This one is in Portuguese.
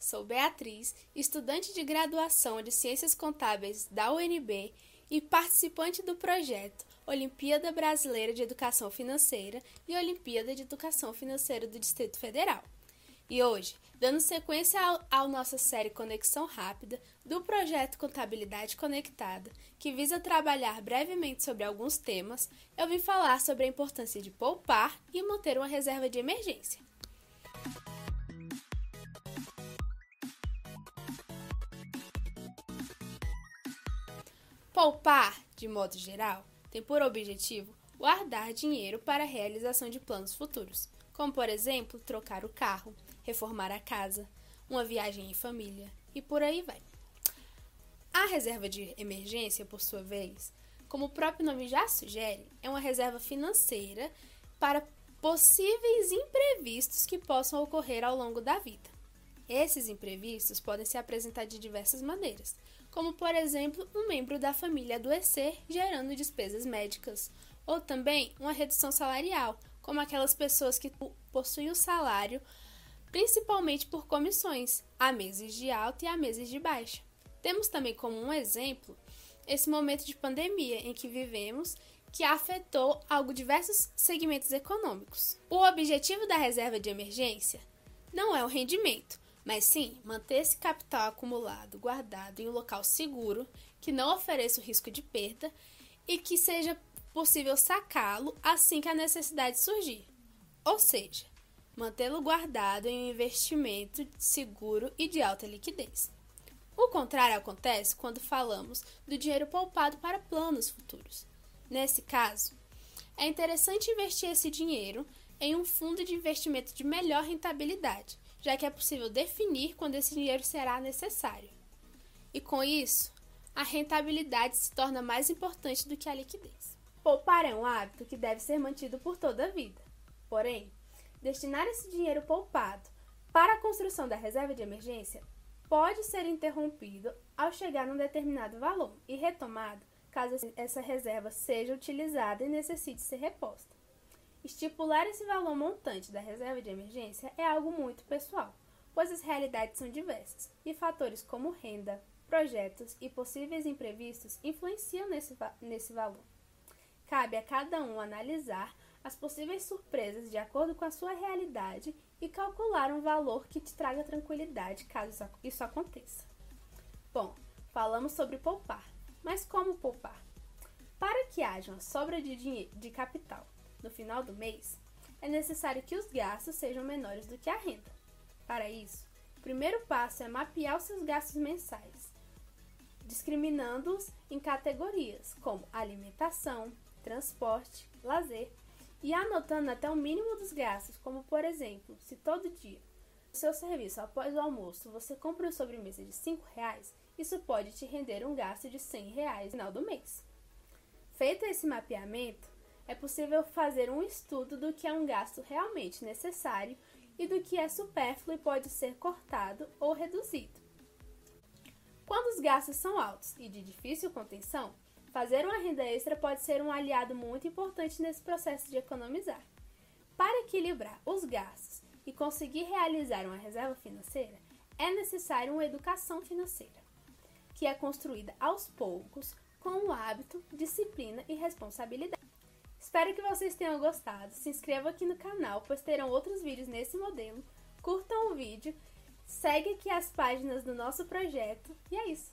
sou Beatriz, estudante de graduação de Ciências Contábeis da UNB e participante do projeto Olimpíada Brasileira de Educação Financeira e Olimpíada de Educação Financeira do Distrito Federal. E hoje, dando sequência à nossa série Conexão Rápida do projeto Contabilidade Conectada, que visa trabalhar brevemente sobre alguns temas, eu vim falar sobre a importância de poupar e manter uma reserva de emergência. Poupar, de modo geral, tem por objetivo guardar dinheiro para a realização de planos futuros, como, por exemplo, trocar o carro, reformar a casa, uma viagem em família e por aí vai. A reserva de emergência, por sua vez, como o próprio nome já sugere, é uma reserva financeira para possíveis imprevistos que possam ocorrer ao longo da vida. Esses imprevistos podem se apresentar de diversas maneiras, como por exemplo um membro da família adoecer, gerando despesas médicas, ou também uma redução salarial, como aquelas pessoas que possuem o salário principalmente por comissões, há meses de alta e há meses de baixa. Temos também como um exemplo esse momento de pandemia em que vivemos, que afetou algo diversos segmentos econômicos. O objetivo da reserva de emergência não é o rendimento, mas sim manter esse capital acumulado guardado em um local seguro, que não ofereça o risco de perda e que seja possível sacá-lo assim que a necessidade surgir. Ou seja, mantê-lo guardado em um investimento seguro e de alta liquidez. O contrário acontece quando falamos do dinheiro poupado para planos futuros. Nesse caso, é interessante investir esse dinheiro em um fundo de investimento de melhor rentabilidade, já que é possível definir quando esse dinheiro será necessário. E com isso, a rentabilidade se torna mais importante do que a liquidez. Poupar é um hábito que deve ser mantido por toda a vida. Porém, destinar esse dinheiro poupado para a construção da reserva de emergência pode ser interrompido ao chegar num determinado valor e retomado caso essa reserva seja utilizada e necessite ser reposta. Estipular esse valor montante da reserva de emergência é algo muito pessoal, pois as realidades são diversas e fatores como renda, projetos e possíveis imprevistos influenciam nesse, nesse valor. Cabe a cada um analisar as possíveis surpresas de acordo com a sua realidade e calcular um valor que te traga tranquilidade caso isso aconteça. Bom, falamos sobre poupar, mas como poupar? Para que haja uma sobra de, dinheiro, de capital no final do mês, é necessário que os gastos sejam menores do que a renda. Para isso, o primeiro passo é mapear os seus gastos mensais, discriminando-os em categorias como alimentação, transporte, lazer e anotando até o mínimo dos gastos, como por exemplo, se todo dia o seu serviço após o almoço você compra uma sobremesa de R$ reais, isso pode te render um gasto de R$ reais no final do mês. Feito esse mapeamento, é possível fazer um estudo do que é um gasto realmente necessário e do que é supérfluo e pode ser cortado ou reduzido. Quando os gastos são altos e de difícil contenção, fazer uma renda extra pode ser um aliado muito importante nesse processo de economizar. Para equilibrar os gastos e conseguir realizar uma reserva financeira, é necessário uma educação financeira, que é construída aos poucos com o hábito, disciplina e responsabilidade. Espero que vocês tenham gostado. Se inscrevam aqui no canal, pois terão outros vídeos nesse modelo. Curtam o vídeo, segue aqui as páginas do nosso projeto e é isso.